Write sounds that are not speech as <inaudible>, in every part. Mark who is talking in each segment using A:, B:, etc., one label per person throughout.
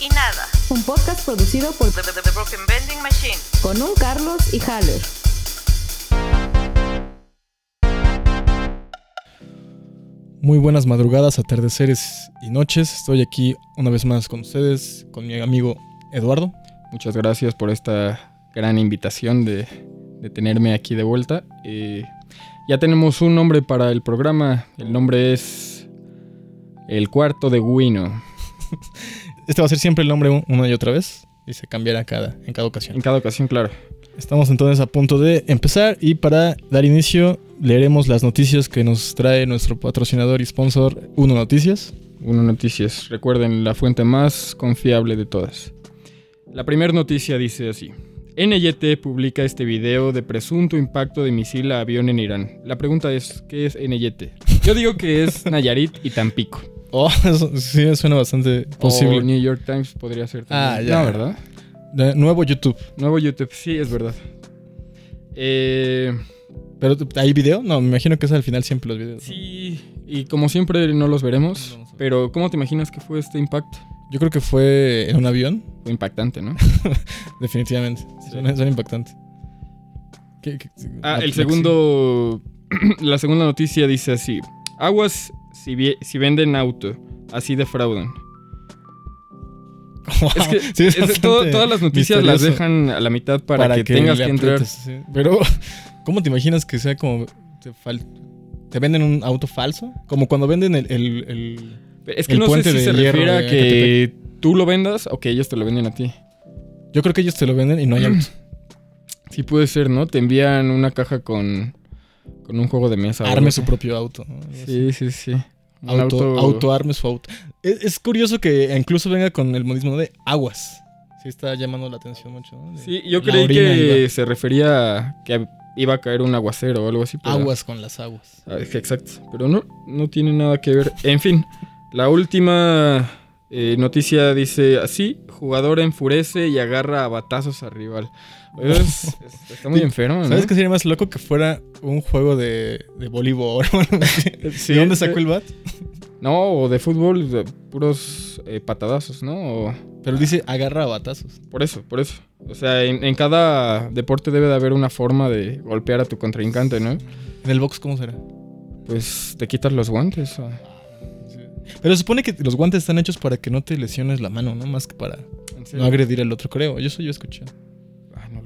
A: y Nada.
B: Un podcast producido por
A: The, The- The Broken Vending Machine.
B: con un Carlos y Haller.
C: Muy buenas madrugadas, atardeceres y noches. Estoy aquí una vez más con ustedes, con mi amigo Eduardo.
D: Muchas gracias por esta gran invitación de, de tenerme aquí de vuelta. Eh, ya tenemos un nombre para el programa. El nombre es El Cuarto de Guino. <laughs>
C: Este va a ser siempre el nombre un- una y otra vez y se cambiará cada, en cada
D: En
C: ocasión.
D: cada ocasión, claro.
C: Estamos entonces a punto de empezar y para dar inicio leeremos las noticias que nos trae nuestro patrocinador y sponsor Uno Noticias.
D: Uno Noticias. Recuerden, la fuente más confiable de todas. La primera noticia dice así. NYT publica este video de presunto impacto de misil a avión en Irán. La pregunta es, ¿qué es NYT? Yo digo que es Nayarit y Tampico.
C: Oh, <laughs> eso sí suena bastante posible.
D: O New York Times podría ser también.
C: Ah, ya.
D: No, ¿verdad?
C: De nuevo YouTube.
D: Nuevo YouTube, sí, es verdad. Eh,
C: ¿Pero hay video? No, me imagino que es al final siempre los videos.
D: sí, y como siempre no los veremos.
C: No.
D: Pero, ¿cómo te imaginas que fue este impacto?
C: Yo creo que fue en un avión,
D: Fue impactante, ¿no? <laughs>
C: definitivamente.
D: Sí.
C: Suena, suena impactante. ¿Qué- qué-
D: Ah, el segundo. <clears throat> la segunda noticia dice así: Aguas si, venden auto, así defraudan.
C: Wow,
D: Es que
C: sí, es
D: es-
C: bastante
D: todo- todas las noticias las dejan a la mitad para, que, tengas que entrar.
C: aprietes, sí. Pero, <laughs> ¿cómo te imaginas que sea como. Te, venden un auto falso? Como cuando venden el. el- el-
D: Es que
C: El
D: no sé si se refiere a que tú lo vendas o que ellos te lo venden a ti.
C: Yo creo que ellos te lo venden y no hay auto. <clears throat>
D: Sí puede ser, ¿no? Te envían una caja con, con un juego de mesa.
C: Arme su propio auto.
D: Sí, sí, sí.
C: Auto, auto arme su auto. Es, es curioso que incluso venga con el modismo de aguas. Sí, está llamando la atención mucho. ¿no? De-
D: Sí, yo creí que
C: iba-
D: se refería a que iba a caer un aguacero o algo así. pero-
C: Aguas con las aguas.
D: Ah, Exacto. Pero no, no tiene nada que ver. En fin, la última eh, noticia dice así: jugador enfurece y agarra a batazos al rival. Es- es- <laughs> está muy enfermo, ¿no?
C: ¿Sabes qué sería más loco que fuera un juego de, de voleibol? <laughs>
D: Sí,
C: ¿De dónde sacó el bat?
D: No, o de fútbol, de puros eh, patadazos, ¿no? O-
C: Pero dice agarra a batazos.
D: por eso, por eso. O sea, en, en cada deporte debe de haber una forma de golpear a tu contrincante, ¿no?
C: ¿En el box cómo será?
D: Pues te quitas los guantes. o-
C: Pero se supone que los guantes están hechos para que no te lesiones la mano, ¿no? Más que para
D: ¿En
C: no agredir al otro, creo. Yo eso yo escuché.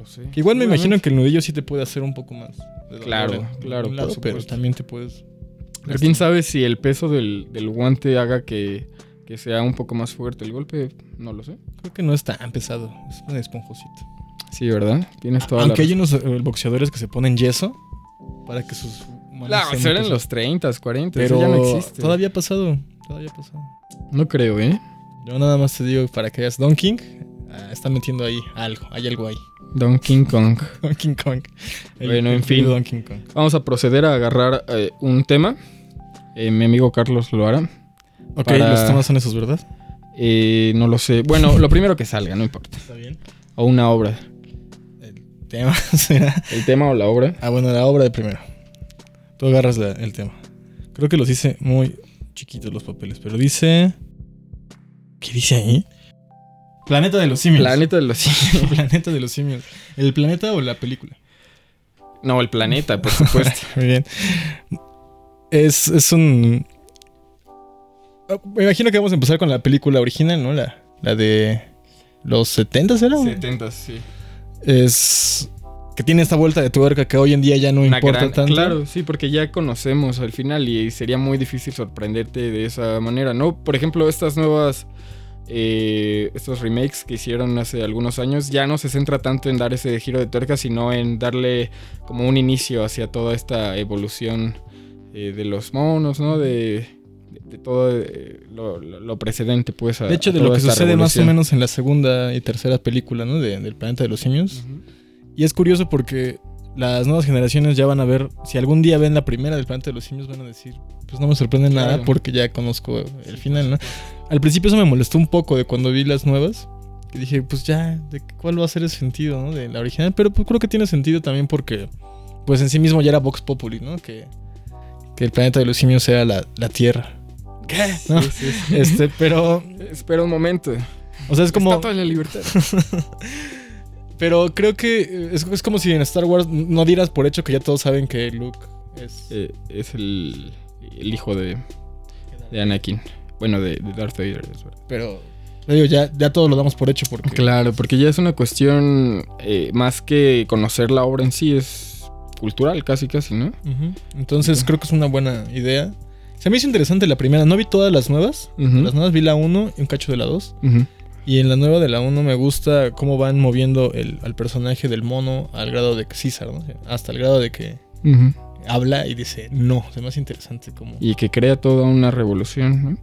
D: No lo sé.
C: Que igual me imagino que el nudillo sí te puede hacer un poco más.
D: Claro, claro,
C: lado, pero
D: supuesto.
C: también te puedes.
D: Pero quién sabe si el peso del, del guante haga que, que sea un poco más fuerte el golpe. No lo sé.
C: Creo que no es tan pesado. Es un esponjosito.
D: Sí, ¿verdad? Tienes toda
C: Aunque
D: la
C: hay unos eh, boxeadores que se ponen yeso para que sus manos
D: Claro, era en los 30, 40.
C: Pero
D: eso ya no existe.
C: todavía ha pasado. Todavía ha pasado.
D: No creo, ¿eh?
C: Yo nada más te digo para que veas Don King. Ah, está metiendo ahí algo. Hay algo ahí.
D: Donkey Kong. <laughs>
C: Donkey Kong. El-
D: Bueno, en fin.
C: Donkey Kong.
D: Vamos a proceder a agarrar eh, un tema. Eh, mi amigo Carlos lo hará.
C: Ok,
D: Para-
C: los temas son esos, ¿verdad?
D: Eh, no lo sé. Bueno, lo primero que salga, no importa.
C: Está bien.
D: O una obra.
C: El tema <laughs> será.
D: El tema o la obra.
C: Ah, bueno, la obra de primero. Tú agarras la- el tema. Creo que los hice muy chiquitos los papeles, pero dice. ¿Qué dice ahí? Planeta de los simios.
D: Planeta de los simios. <laughs>
C: planeta de los simios. ¿El planeta o la película?
D: No, el planeta, por supuesto. <laughs>
C: Muy bien. Es, es un. Ah, Me imagino que vamos a empezar con la película original, ¿no? La, la de los 70 ¿era?
D: 70, sí.
C: Es. Que tiene esta vuelta de tuerca que hoy en día ya no
D: Una
C: importa
D: gran-
C: tanto.
D: Claro, sí, porque ya conocemos al final y sería muy difícil sorprenderte de esa manera, ¿no? Por ejemplo, estas nuevas. Eh, estos remakes que hicieron hace algunos años ya no se centra tanto en dar ese giro de tuerca, sino en darle como un inicio hacia toda esta evolución eh, de los monos, ¿no? De, de- de todo eh, lo, precedente, pues. a-
C: De hecho, de lo que sucede más o menos en la segunda y tercera película, ¿no? De- del planeta de los simios. Y es curioso porque las nuevas generaciones ya van a ver, si algún día ven la primera del planeta de los simios, van a decir, pues no me sorprende nada porque ya conozco el final, ¿no? Al principio eso me molestó un poco de cuando vi las nuevas. Que dije, pues ya, ¿de cuál va a ser el sentido, ¿no? De la original. Pero pues creo que tiene sentido también porque, pues en sí mismo ya era Vox Populi, ¿no? Que, que el planeta de los simios sea la, la Tierra. ¿Qué? ¿No?
D: Sí, sí, sí.
C: Este, pero
D: Espera un momento.
C: O sea, es como.
D: Estatua de la libertad. <laughs>
C: Pero creo que es, es como si en Star Wars no dieras por hecho que ya todos saben que Luke es.
D: Eh, es el, el hijo de, de Anakin. Bueno, de, de Darth Vader. es verdad.
C: Pero. Digo, ya, ya todos lo damos por hecho porque.
D: Claro, porque ya es una cuestión eh, más que conocer la obra en sí, es cultural casi, casi, ¿no?
C: Entonces creo que es una buena idea. Se me hizo interesante la primera. No vi todas las nuevas. Las nuevas vi la 1 y un cacho de la 2. Y en la nueva de la 1 me gusta cómo van moviendo el, al personaje del mono al grado de que César, ¿no? Hasta el grado de que habla y dice no. Me hace interesante como.
D: Y que crea toda una revolución, ¿no?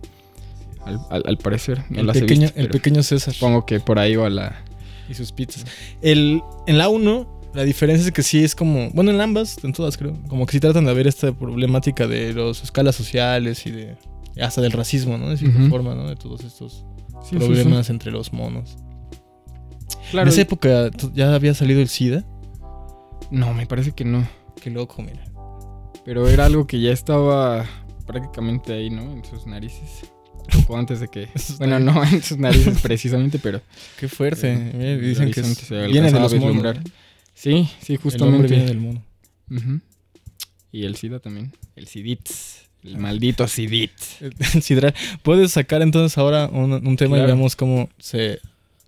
D: Al, al- al parecer. No
C: el,
D: las
C: pequeño,
D: visto,
C: el
D: pero
C: pequeño César
D: Supongo que por ahí va la.
C: y sus pizzas. El, en la 1, la diferencia es que sí es como. Bueno, en ambas, en todas creo. Como que sí tratan de ver esta problemática de las escalas sociales y de. Hasta del racismo, ¿no? De cierta
D: Ujú.
C: forma, ¿no? De todos estos
D: Sí, sí,
C: problemas entre los monos.
D: Claro.
C: En esa época ya había salido el SIDA.
D: No, me parece que no.
C: Qué loco, mira.
D: Pero era algo que ya estaba prácticamente ahí, ¿no? En sus narices. Poco antes de que. <laughs> Bueno, no en sus narices precisamente, pero. <laughs>
C: Qué fuerte.
D: El-
C: Mira,
D: el
C: dicen que es-
D: se
C: viene de los
D: a
C: monos.
D: Sí, sí,
C: El hombre viene
D: justamente.
C: del mono.
D: Y el SIDA también. El SIDITS. El maldito SIDIT. <laughs>
C: Sidral. Puedes sacar entonces ahora un, un tema y veamos cómo se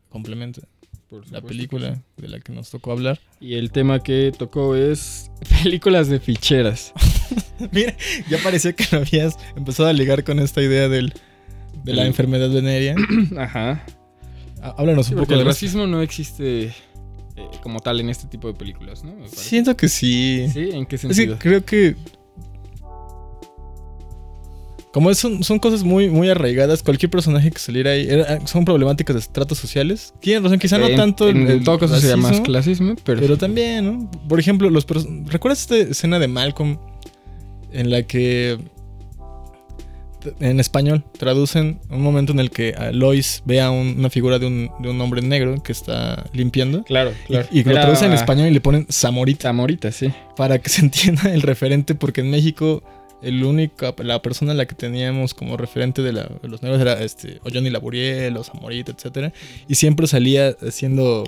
C: complementa
D: Por
C: la película de la que nos tocó hablar.
D: Y el tema que tocó es películas de ficheras. <laughs>
C: Mira, ya parecía que lo habías empezado a ligar con esta idea del, de la enfermedad venérea. <clears throat>
D: Ajá.
C: Há- Háblanos
D: Sí,
C: un poco
D: el
C: de eso.
D: racismo no existe eh, como tal en este tipo de películas, ¿no?
C: Siento que sí.
D: ¿Sí? ¿En qué
C: Es que
D: sentido?
C: creo que. Como es- son, son cosas muy, muy arraigadas, cualquier personaje que saliera ahí era- son problemáticas de estratos sociales. Tienen razón, quizá no
D: En-
C: tanto
D: En,
C: el, el
D: todo caso sería más clasismo, pero.
C: Pero también, ¿no? Por ejemplo, los ¿recuerdas esta escena de Malcolm en la que en español traducen un momento en el que a Lois ve a un- una figura de un, de un hombre negro que está limpiando?
D: Claro, claro.
C: Y, y lo traducen en español y le ponen Zamorita
D: Zamorita, sí.
C: para que se entienda el referente, porque en México el único, la persona a la que teníamos como referente de, la- de los negros era este, o Johnny Laboriel, o Zamorita, etcétera, y siempre salía haciendo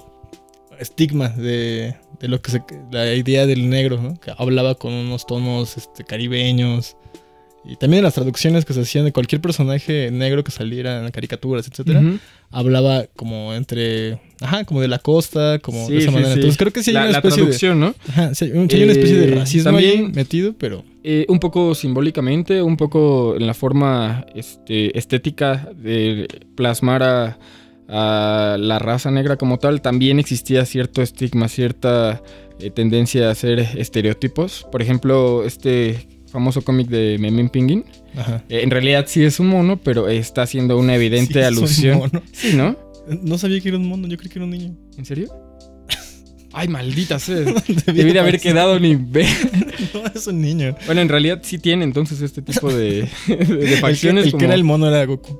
C: estigma de, de lo que se, la idea del negro, ¿no? que hablaba con unos tonos este, caribeños. Y también las traducciones que se hacían de cualquier personaje negro que saliera en caricaturas, etcétera, hablaba como entre, ajá, como de la costa, como
D: Sí,
C: de esa
D: sí,
C: manera.
D: sí.
C: Entonces creo que sí hay
D: la,
C: una especie de,
D: ¿no?
C: Ajá, sí, hay un- sí hay una especie de
D: Eh,
C: racismo
D: también-
C: ahí metido, pero
D: Eh, un poco simbólicamente, un poco en la forma este, estética de plasmar a, a la raza negra como tal, también existía cierto estigma, cierta eh, tendencia a hacer estereotipos. Por ejemplo, este famoso cómic de Memín Pinguín, eh, en realidad sí es un mono, pero está haciendo una evidente
C: Sí,
D: alusión.
C: mono.
D: Sí, ¿no?
C: No sabía que era un mono, yo creí que era un niño.
D: ¿En serio? Ay, maldita sea.
C: Debí
D: Debí de haber quedado ni ver. <laughs>
C: No, es un niño.
D: Bueno, en realidad sí tiene entonces este tipo de, <laughs> de, de
C: El que,
D: facciones.
C: el que era el mono era Goku.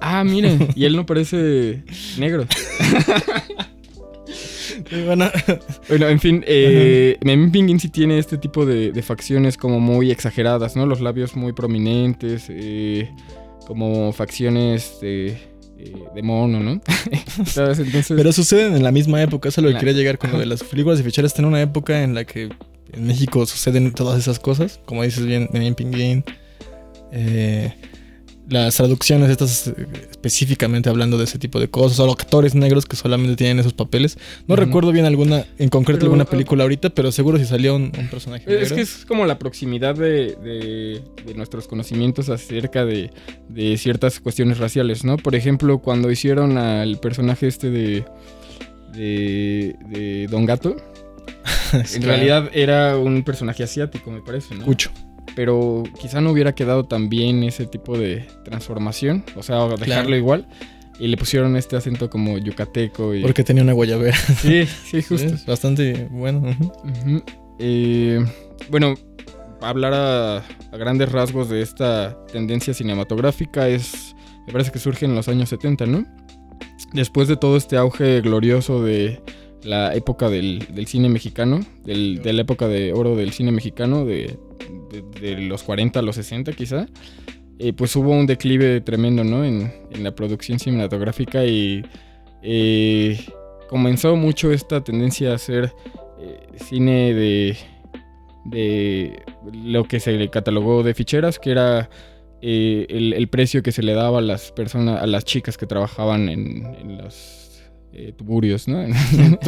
D: Ah, miren, y él no <laughs> parece negro.
C: Bueno,
D: Bueno, en fin, eh, Pinguín sí tiene este tipo de, de facciones como muy exageradas, ¿no? Los labios muy prominentes, eh, como facciones de, eh, de mono, ¿no? <laughs>
C: Pero suceden en la misma época, eso es lo que
D: La-
C: quería llegar con lo de las películas de ficheras. Está en una época en la que en México suceden todas esas cosas, como dices bien, Memín Pinguín. Eh, las traducciones estas eh, específicamente hablando de ese tipo de cosas, o actores negros que solamente tienen esos papeles. No recuerdo bien alguna, en concreto
D: Pero,
C: alguna
D: ah,
C: película ahorita, pero seguro si salió un, un personaje
D: es
C: negro.
D: que es como la proximidad de, de- de nuestros conocimientos acerca de, de ciertas cuestiones raciales, ¿no? Por ejemplo, cuando hicieron al personaje este de, de, de Don Gato, <laughs> En
C: claro.
D: realidad era un personaje asiático, me parece, ¿no?
C: Cucho.
D: Pero quizá no hubiera quedado tan bien ese tipo de transformación. O sea, dejarlo
C: Claro.
D: igual. Y le pusieron este acento como yucateco y.
C: Porque tenía una guayabera. <laughs>
D: Sí, sí, justo.
C: Bastante bueno. Ujú.
D: Eh, bueno, hablar a, a grandes rasgos de esta tendencia cinematográfica es. Me parece que surge en los años 70, ¿no? Después de todo este auge glorioso de la época del, del cine mexicano, del- de la época de oro del cine mexicano, de, de- de los 40 a los 60 quizá, eh, pues hubo un declive tremendo, ¿no? En, en la producción cinematográfica y eh, comenzó mucho esta tendencia a hacer eh, cine de, de lo que se le catalogó de ficheras, que era eh, el, el precio que se le daba a las personas, a las chicas que trabajaban en, en los tuburios, ¿no? <laughs> <laughs>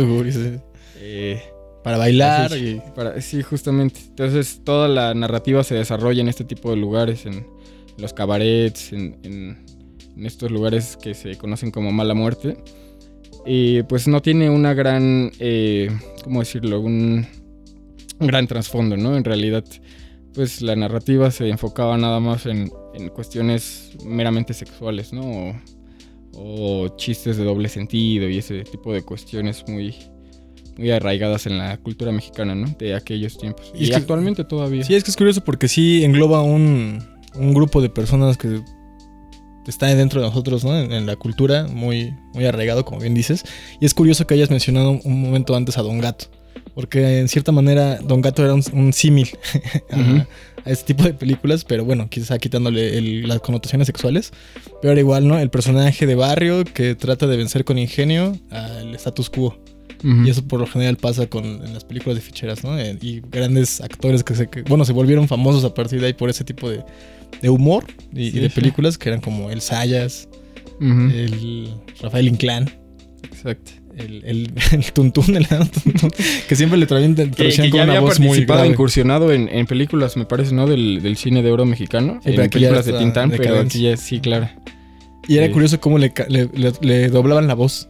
D: Eh,
C: Para bailar
D: Así
C: y...
D: para, sí, justamente. Entonces toda la narrativa se desarrolla en este tipo de lugares, en los cabarets, en, en- en estos lugares que se conocen como mala muerte. Y pues no tiene una gran, eh, ¿cómo decirlo? Un, un gran trasfondo, ¿no? En realidad, pues la narrativa se enfocaba nada más en, en cuestiones meramente sexuales, ¿no? O, o chistes de doble sentido y ese tipo de cuestiones muy, muy arraigadas en la cultura mexicana, ¿no? De aquellos tiempos.
C: Y
D: Y,
C: es que-
D: actualmente todavía.
C: Sí, es que es curioso porque sí engloba un, un grupo de personas que está dentro de nosotros, ¿no? En, en la cultura, muy, muy arraigado, como bien dices. Y es curioso que hayas mencionado un momento antes a Don Gato. Porque en cierta manera Don Gato era un, un símil <laughs> a,
D: Ujú.
C: a este tipo de películas, pero bueno, quizá quitándole el- las connotaciones sexuales. Pero era igual, ¿no? El personaje de barrio que trata de vencer con ingenio al status quo. Y eso por lo general pasa con, en las películas de ficheras, ¿no? Eh, y grandes actores que se, que, bueno, se volvieron famosos a partir de ahí por ese tipo de, de humor y,
D: Sí,
C: y de
D: sí.
C: películas que eran como el Sayas, el Rafael Inclán,
D: Exacto.
C: el, el, <laughs> el Tuntún, el Tuntún, que siempre le traían,
D: Que,
C: con una
D: había
C: voz muy
D: participado,
C: grave.
D: incursionado en, en películas, me parece, ¿no? Del, del cine de oro mexicano.
C: Sí,
D: en películas de Tintán, pero aquí ya sí, claro.
C: Y era
D: Sí.
C: curioso cómo le, ca- le, le- le doblaban la voz.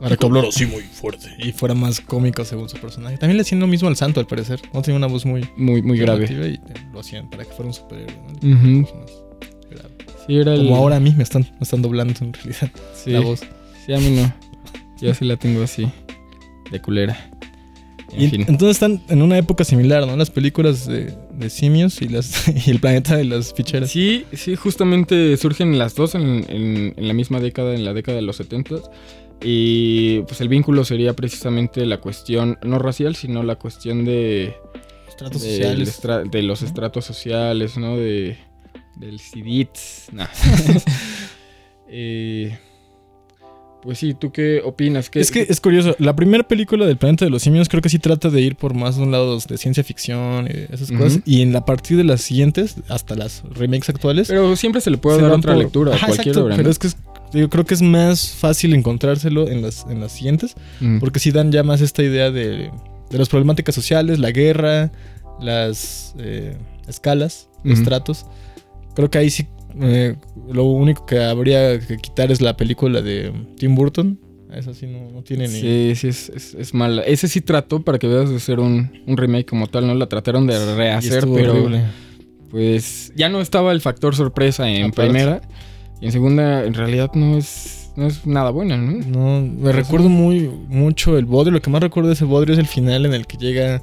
C: Hablara así muy fuerte. Y fuera más cómico según su personaje. También le hacían lo mismo al santo, al parecer. No tenía una voz muy,
D: Muy, muy grave.
C: Y lo hacían para que fuera un superhéroe. ¿no? Pues más grave.
D: Sí, era el...
C: Como ahora a mí me están, me están doblando en realidad
D: sí.
C: la voz.
D: Sí, a mí no. Yo sí la tengo así. De culera. En
C: Y
D: fin.
C: entonces están en una época similar, ¿no? Las películas de, de simios y, las, <laughs> y el planeta de las ficheras.
D: Sí, sí, justamente surgen las dos en, en- en la misma década, en la década de los 70. Y pues el vínculo sería precisamente la cuestión, no racial, sino la cuestión de,
C: Estratos
D: del
C: sociales.
D: estra- de los estratos sociales, ¿no? De, del CIDITS. <laughs> nah. Eh, pues sí, ¿tú qué opinas? ¿Qué-
C: Es que es curioso, la primera película del planeta de los simios creo que sí trata de ir por más de un lado de ciencia ficción y esas cosas. Y en la partir de las siguientes, hasta las remakes actuales,
D: Pero siempre se le puede
C: se
D: dar otra
C: por-
D: lectura a
C: Ajá,
D: cualquier
C: exacto,
D: obra.
C: Pero es que es- yo creo que es más fácil encontrárselo en las, en las siguientes.
D: Mm.
C: Porque sí dan ya más esta idea de, de las problemáticas sociales, la guerra, las eh, escalas,
D: Ujú.
C: estratos. Creo que ahí sí eh, lo único que habría que quitar es la película de Tim Burton. Esa sí no, no tiene ni...
D: Sí, sí, es, es, es mala. Ese sí trató, para que veas, de ser un, un remake como tal, ¿no? La trataron de rehacer,
C: estuvo
D: pero
C: horrible.
D: pues ya no estaba el factor sorpresa en primera. Y en segunda, en realidad no es, no es nada buena, ¿no?
C: No, me recuerdo muy mucho el bodrio. Lo que más recuerdo de ese bodrio es el final en el que llega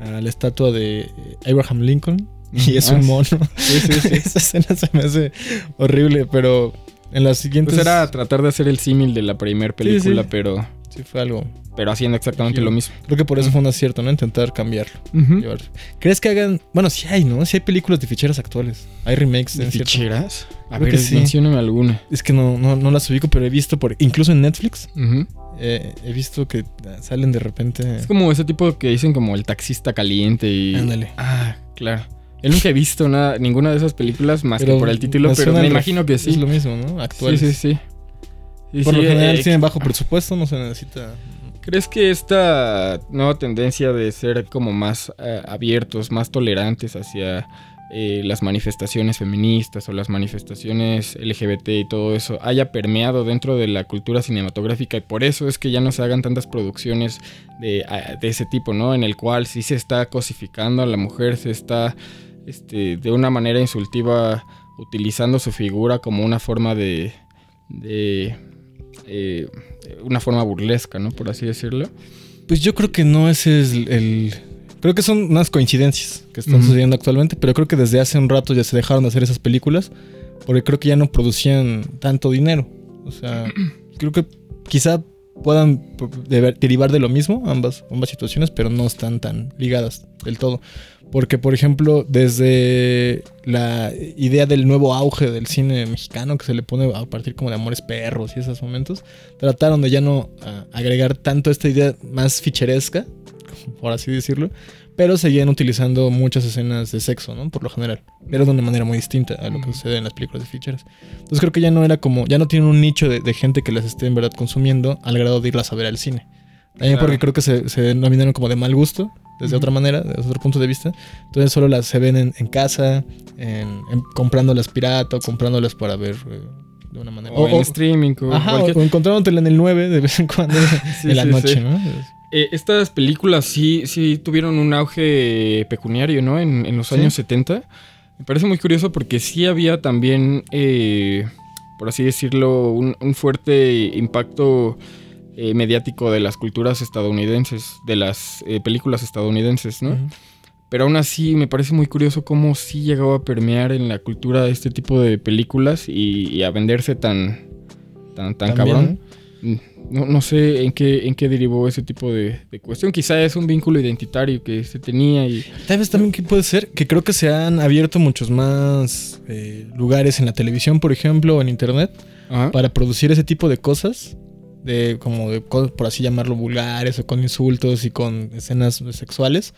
C: a la estatua de eh, Abraham Lincoln. Y es
D: Ah,
C: un
D: sí.
C: mono.
D: Sí, sí, sí. <laughs>
C: Esa escena se me hace horrible, pero en las siguientes...
D: Pues era tratar de hacer el símil de la primera película,
C: sí.
D: pero,
C: Sí, fue algo...
D: pero haciendo exactamente
C: Sí.
D: lo mismo.
C: Creo que por eso fue un acierto, ¿no? Intentar cambiarlo. ¿Crees que hagan...? Bueno, sí hay, ¿no? Sí hay películas de ficheras actuales. Hay remakes,
D: ¿De
C: en cierto.
D: A
C: Creo
D: ver,
C: sí.
D: mencióname alguna.
C: Es que no, no, no las ubico, pero he visto por... Incluso en Netflix, eh, he visto que ah, salen de repente...
D: Es como ese tipo que dicen como el taxista caliente y...
C: Ándale.
D: Ah, claro. Yo nunca he visto nada, ninguna de esas películas más que por el título, pero me imagino que sí.
C: Es lo mismo, ¿no? Actuales.
D: Sí, sí, sí.
C: Por
D: sí,
C: lo general
D: eh,
C: tienen bajo presupuesto, no se necesita...
D: ¿Crees que esta nueva tendencia de ser como más eh, abiertos, más tolerantes hacia eh, las manifestaciones feministas o las manifestaciones LGBT y todo eso haya permeado dentro de la cultura cinematográfica y por eso es que ya no se hagan tantas producciones de, ah, de ese tipo, ¿no? En el cual sí se está cosificando a la mujer, se está este, de una manera insultiva utilizando su figura como una forma de... de eh, una forma burlesca, ¿no? Por así decirlo.
C: Pues yo creo que no ese es el... Creo que son unas coincidencias que están
D: Ujú.
C: sucediendo actualmente, pero creo que desde hace un rato ya se dejaron de hacer esas películas porque creo que ya no producían tanto dinero. O sea, <clears throat> creo que quizá puedan derivar de lo mismo, ambas, ambas situaciones, pero no están tan ligadas del todo. Porque, por ejemplo, desde la idea del nuevo auge del cine mexicano que se le pone a partir como de Amores Perros y esos momentos, trataron de ya no ah, agregar tanto esta idea más ficheresca, <laughs> por así decirlo, pero seguían utilizando muchas escenas de sexo, ¿no? Por lo general. Pero de una manera muy distinta a lo que
D: Ujú.
C: sucede en las películas de ficheras. Entonces creo que ya no era como, ya no tienen un nicho de, de gente que las esté en verdad consumiendo al grado de irlas a ver al cine. También
D: Claro.
C: porque creo que se, se denominaron como de mal gusto, desde otra manera, desde otro punto de vista. Entonces solo las se ven en, en casa, en, en- comprándolas pirata o comprándolas para ver eh, de una manera.
D: O, en streaming. O
C: ajá, o,
D: cualquier-
C: o encontrándotela en el 9 de vez en cuando <laughs>
D: Sí,
C: en la
D: sí,
C: noche,
D: sí.
C: ¿no?
D: Eh, estas películas sí, sí tuvieron un auge pecuniario, ¿no? En, en los
C: Sí.
D: años 70. Me parece muy curioso porque sí había también, eh, por así decirlo, un, un fuerte impacto eh, mediático de las culturas estadounidenses, de las eh, películas estadounidenses, ¿no? Pero aún así me parece muy curioso cómo sí llegaba a permear en la cultura este tipo de películas y, y a venderse tan, tan, tan
C: También,
D: cabrón. No, no sé en qué, en qué derivó ese tipo de, de cuestión. Quizá es un vínculo identitario que se tenía y...
C: Tal vez también que puede ser que creo que se han abierto muchos más eh, lugares en la televisión, por ejemplo, o en internet,
D: Ajá.
C: para producir ese tipo de cosas, de como de por así llamarlo vulgares o con insultos y con escenas sexuales,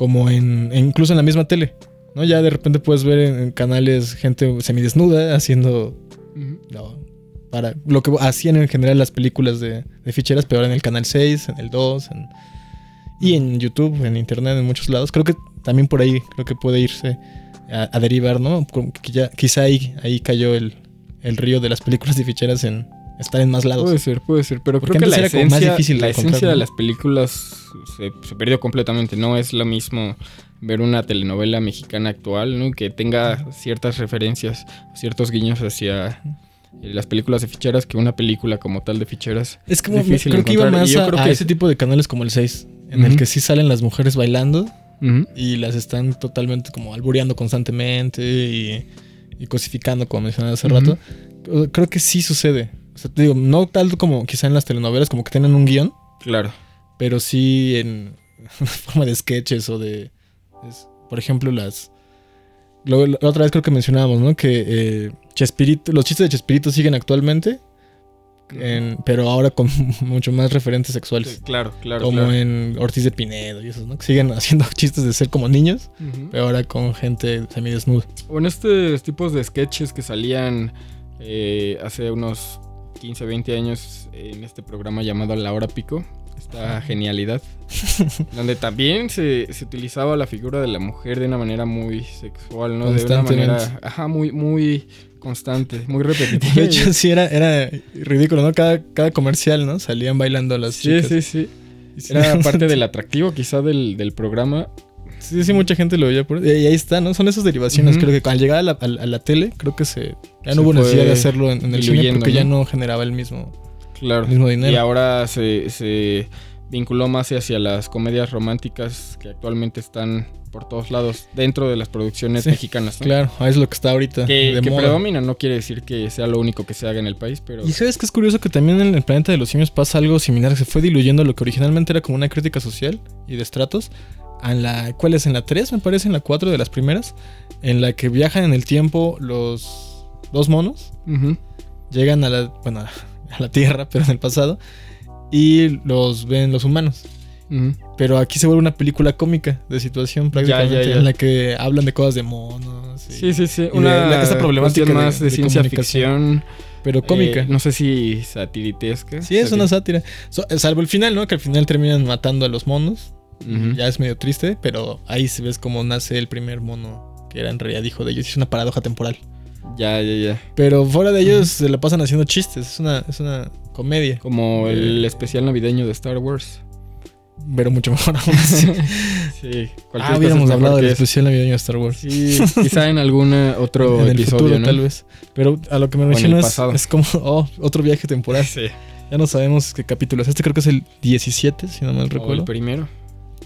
C: como en incluso en la misma tele, ¿no? Ya de repente puedes ver en, en canales gente semidesnuda haciendo
D: Ujú.
C: no, para lo que hacían en general las películas de, de ficheras, pero ahora en el canal 6, en el 2, en- y en YouTube, en internet, en muchos lados. Creo que también por ahí creo que puede irse a, a derivar, ¿no? Que ya, quizá ahí, ahí cayó el, el río de las películas de ficheras en estar en más lados.
D: Puede ser, puede ser. Pero
C: Porque
D: creo que la
C: como más
D: esencia,
C: difícil de
D: la esencia de las películas se, se perdió completamente. No es lo mismo ver una telenovela mexicana actual, ¿no? Que tenga ciertas referencias, ciertos guiños hacia eh, las películas de ficheras que una película como tal de ficheras.
C: es como,
D: difícil
C: creo que iba más
D: yo
C: a,
D: creo
C: a
D: que-
C: ese tipo de canales como el 6, en el que sí salen las mujeres bailando y las están totalmente como albureando constantemente y, y cosificando, como mencionaba hace rato. Creo que sí sucede. O sea, te digo, no tal como quizá en las telenovelas, como que tienen un guion,
D: Claro.
C: pero sí en <laughs> forma de sketches o de. es- por ejemplo, las. La otra vez creo que mencionábamos, ¿no? Que eh, Chespirito, los chistes de Chespirito siguen actualmente, en- pero ahora con <laughs> mucho más referentes sexuales.
D: Claro, claro.
C: como
D: claro.
C: en Ortiz de Pinedo y esos, ¿no? Que siguen <laughs> haciendo chistes de ser como niños, pero ahora con gente semidesnuda.
D: O en estos tipos de sketches que salían eh, hace unos 15, 20 años en este programa llamado La Hora Pico, esta genialidad, <laughs> donde también se, se utilizaba la figura de la mujer de una manera muy sexual, ¿no? De una manera, ajá, muy, muy constante, muy repetitiva.
C: De hecho, sí, era, era ridículo, ¿no? Cada, cada comercial, ¿no? Salían bailando las
D: sí,
C: chicas.
D: sí, sí.
C: Sí,
D: Era <laughs> parte del atractivo quizá del, del programa.
C: Sí, sí, mucha gente lo veía por... Y ahí está, ¿no? Son esas derivaciones. Creo que al llegar a la, a a la tele, creo que se... Ya
D: Se
C: no hubo
D: fue
C: necesidad de hacerlo en, en el cine porque ya
D: ¿no?
C: generaba el mismo,
D: Claro.
C: el mismo dinero.
D: Y ahora se, se vinculó más hacia las comedias románticas que actualmente están por todos lados dentro de las producciones
C: Sí,
D: mexicanas. ¿no?
C: Claro, ahí es lo que está ahorita
D: Que,
C: de
D: que
C: moda.
D: predomina, no quiere decir que sea lo único que se haga en el país, pero
C: Y sabes que es curioso que también en el planeta de los simios pasa algo similar, se fue diluyendo lo que originalmente era como una crítica social y de estratos. La, ¿Cuál es? En la 3, me parece, en la 4 de las primeras, en la que viajan en el tiempo los dos monos, llegan a la, bueno, <laughs> a la Tierra, pero en el pasado, y los ven los humanos. Pero aquí se vuelve una película cómica de situación prácticamente,
D: ya.
C: en la que hablan de cosas de monos. y-
D: Sí, sí, sí.
C: de
D: Una
C: la- esa problemática de-
D: más de,
C: de
D: ciencia ficción.
C: Pero cómica.
D: eh, no sé si satiritesca.
C: Sí, es una sátira. So- salvo el final, ¿no? Que al final terminan matando a los monos. Ya es medio triste, pero ahí se ves cómo nace el primer mono que era en realidad hijo de ellos. Es una paradoja temporal.
D: Ya, ya, ya.
C: Pero fuera de ellos se la pasan haciendo chistes. Es una, es una comedia.
D: Como
C: Eh.
D: el especial navideño de Star Wars.
C: Pero mucho mejor aún así. <laughs>
D: Sí, <laughs>
C: ah, hubiéramos hablado del especial navideño de Star Wars.
D: Sí, quizá en algún otro <laughs>
C: en el
D: episodio,
C: futuro,
D: ¿no?
C: tal vez. Pero a lo que me mencionas es como oh, otro viaje temporal.
D: Sí.
C: Ya no sabemos qué capítulo es. Este creo que es el 17, si no mal
D: O el
C: recuerdo.
D: primero.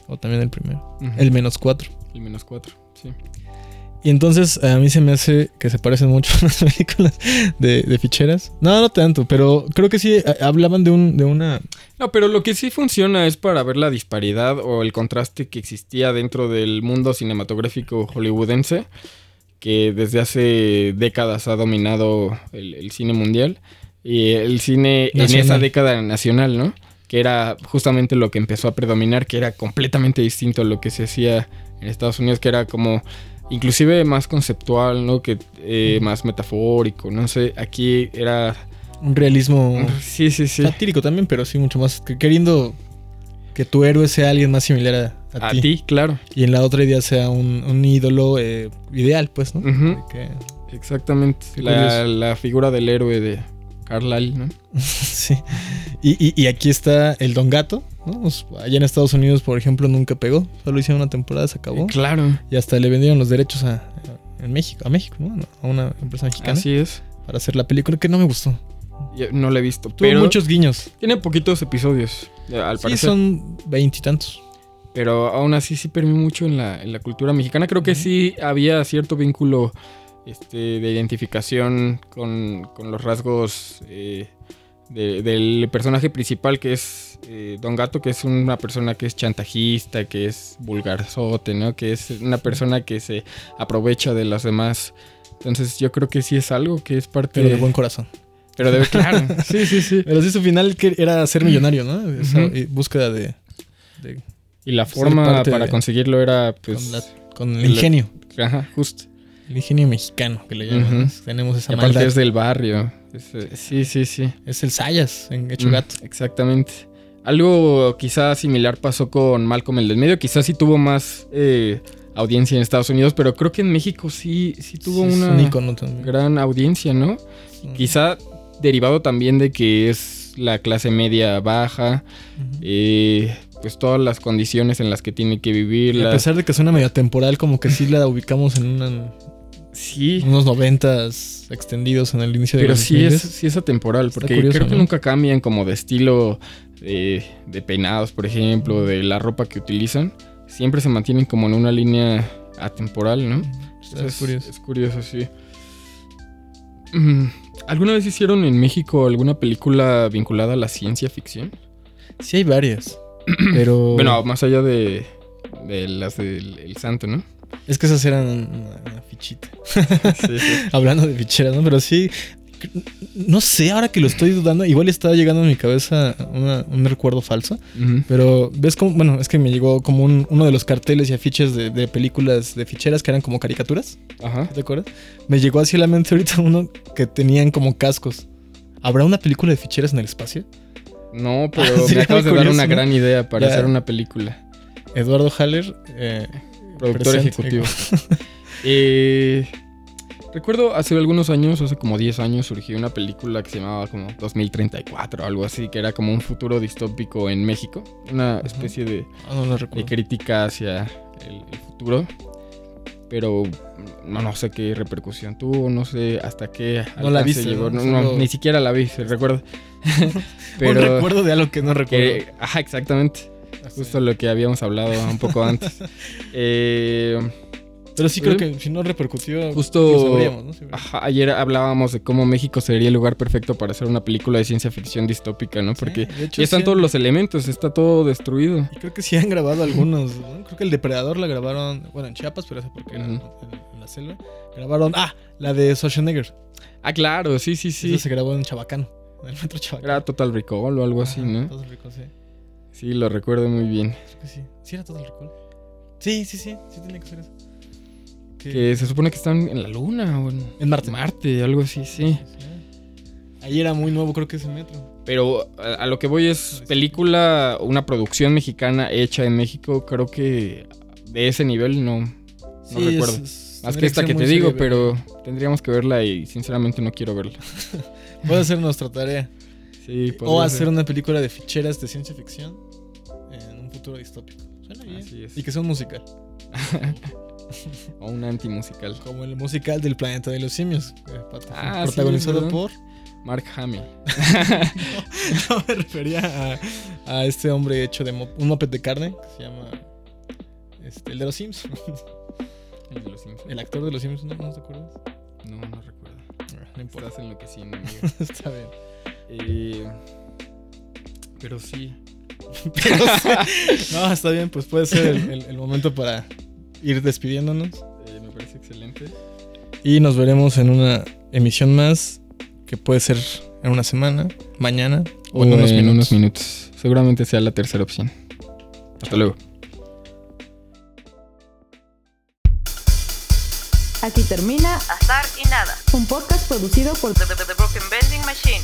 C: O también el primero. El menos 4.
D: El menos cuatro, sí.
C: Y entonces a mí se me hace que se parecen mucho a <laughs> las películas de, de ficheras. No, no tanto, pero creo que sí hablaban de, un, de una...
D: No, pero lo que sí funciona es para ver la disparidad o el contraste que existía dentro del mundo cinematográfico hollywoodense, que desde hace décadas ha dominado el, el cine mundial y el cine en esa década nacional, ¿no? Que era justamente lo que empezó a predominar, que era completamente distinto a lo que se hacía en Estados Unidos, que era como inclusive más conceptual, ¿no? Que eh, más metafórico, no sé, aquí era...
C: Un realismo
D: Sí, sí, sí.
C: satírico también, pero sí mucho más. que- Queriendo que tu héroe sea alguien más similar a, a
D: A
C: ti.
D: ti, claro.
C: Y en la otra idea sea un, un ídolo eh, ideal, pues, ¿no? Que-
D: Exactamente. La figura del héroe de Carlyle, ¿no? <laughs>
C: sí. Y, y- y aquí está el Don Gato, ¿no? Pues, allá en Estados Unidos, por ejemplo, nunca pegó. Solo hicieron una temporada, se acabó.
D: Claro.
C: Y hasta le vendieron los derechos a, a- en México, a México, ¿no? A una empresa mexicana
D: Así es.
C: para hacer la película que no me gustó.
D: Yo no la he visto.
C: Tuvo
D: pero
C: muchos guiños.
D: tiene poquitos episodios, eh, al
C: Sí,
D: parecer.
C: son veintitantos.
D: Pero aún así sí permeó mucho en la, en la cultura mexicana. Creo que sí había cierto vínculo este, de identificación con, con los rasgos eh, de- del personaje principal, que es eh, Don Gato, que es una persona que es chantajista, que es vulgarzote, ¿no? Que es una persona que se aprovecha de los demás. Entonces yo creo que sí es algo que es parte
C: Pero de buen corazón.
D: Pero de claro. <laughs> sí, sí, sí.
C: Pero sí, su final que era ser millonario, ¿no? Eh, búsqueda de. de-
D: Y la forma para conseguirlo era pues
C: con, la- con el
D: el-
C: ingenio.
D: ajá, justo.
C: El ingenio mexicano que le llaman.
D: Ujú.
C: ¿no? Tenemos esa
D: aparte
C: maldad.
D: es del barrio. Es, eh, sí, sí, sí.
C: Es el Sayas en Hecho
D: Mm,
C: Gato.
D: Exactamente. Algo quizás similar pasó con Malcolm el del medio. Quizás sí tuvo más eh, audiencia en Estados Unidos, pero creo que en México sí, sí tuvo
C: Sí,
D: una
C: un
D: gran audiencia, ¿no?
C: Mm.
D: Quizá derivado también de que es la clase media baja, eh, pues todas las condiciones en las que tiene que vivir.
C: Y a
D: la-
C: pesar de que suena medio temporal, como que sí la ubicamos en una-
D: Sí,
C: unos noventas extendidos en el inicio de
D: Pero sí
C: 2000s.
D: es, sí es atemporal,
C: Está
D: porque
C: curioso,
D: creo que
C: ¿no?
D: nunca cambian como de estilo eh, de peinados, por ejemplo, de la ropa que utilizan. Siempre se mantienen como en una línea atemporal, ¿no? Es,
C: curioso.
D: es curioso, sí. Mm, ¿Alguna vez hicieron en México alguna película vinculada a la ciencia ficción?
C: Sí hay varias. <clears throat> Pero.
D: Bueno, más allá de, de las del el santo, ¿no?
C: Es que esas eran una, una fichita.
D: Sí, sí. <laughs>
C: Hablando de ficheras, ¿no? Pero sí. No sé, ahora que lo estoy dudando, igual está llegando a mi cabeza una- un recuerdo falso. Pero ves como, bueno, es que me llegó como un- uno de los carteles y afiches de, de películas de ficheras que eran como caricaturas.
D: Ajá.
C: ¿Te acuerdas? Me llegó así a la mente ahorita <laughs> uno que tenían como cascos. ¿Habrá una película de ficheras en el espacio?
D: No, <laughs> pero
C: Ah,
D: me acabas de dar una
C: ¿no?
D: gran idea para
C: Ya.
D: hacer una película.
C: Eduardo Haller, eh,
D: Productor
C: presente.
D: ejecutivo. <laughs> Eh, recuerdo hace algunos años, hace como 10 años, surgió una película que se llamaba como 2034 o algo así, que era como un futuro distópico en México. Una especie de,
C: Ah, no
D: de crítica hacia el, el futuro. Pero no, no sé qué repercusión tuvo, no sé hasta qué
C: No la viste,
D: llegó.
C: ¿no?
D: No, ni siquiera la vi, se recuerda. <laughs>
C: Un recuerdo de algo que no recuerdo.
D: que- ajá, exactamente. Justo lo que habíamos hablado un poco antes. <laughs> Eh,
C: Pero sí creo que si no repercutió,
D: Justo-
C: ¿no? Sí,
D: Ajá, ayer hablábamos de cómo México sería el lugar perfecto para hacer una película de ciencia ficción distópica, ¿no? Porque
C: de hecho,
D: ya están
C: sí
D: todos los elementos, está todo destruido.
C: Y creo que sí han grabado algunos. ¿no? Creo que el Depredador la grabaron, bueno, en Chiapas, pero ese porque era en,
D: Ujú.
C: en la selva. Grabaron, ah, la de Schwarzenegger.
D: Ah, claro, sí, sí, sí.
C: Esa se grabó en Chabacano, en el metro Chabacano.
D: Era Total Recall o algo así,
C: Ajá,
D: ¿no?
C: todo rico, sí.
D: Sí, lo recuerdo muy bien.
C: Creo que sí. Sí, era todo el recall. Sí, sí, sí, sí tenía que ser eso. Que-
D: Que se supone que están en la luna o en
C: En Marte.
D: Marte, algo así, sí.
C: Ahí era muy nuevo, creo que ese metro.
D: Pero a, a lo que voy es película, una producción mexicana hecha en México, creo que de ese nivel no, no recuerdo. Más que esta que te digo, pero tendríamos que verla y sinceramente no quiero verla. <laughs>
C: Puede ser nuestra tarea.
D: Sí,
C: O hacer
D: ser.
C: una película de ficheras de ciencia ficción en un futuro distópico. Suena bien.
D: Así es.
C: Y que sea un musical. <laughs> <laughs>
D: O un antimusical.
C: Como el musical del planeta de los simios. eh,
D: Ah, sí,
C: protagonizado por.
D: Mark Hamill. <laughs>
C: No me refería a, a este hombre hecho de mo- un moped de carne que se llama. Este, el de los Sims. <laughs>
D: El de los Simpsons.
C: El actor de los Simpsons, ¿no? ¿No te acuerdas?
D: No, no recuerdo.
C: Ah, No importa.
D: Estás enloqueciendo, amigo.
C: Está bien.
D: Eh, pero sí.
C: No, está bien, pues puede ser el, el- el momento para ir despidiéndonos.
D: eh, me parece excelente.
C: Y nos veremos en una emisión más que puede ser en una semana, mañana o, en unos minutos.
D: unos minutos. Seguramente sea la tercera opción. Hasta luego.
B: Aquí termina
A: Azar y nada.
B: un podcast producido por
A: The, The- The Broken Bending Machine.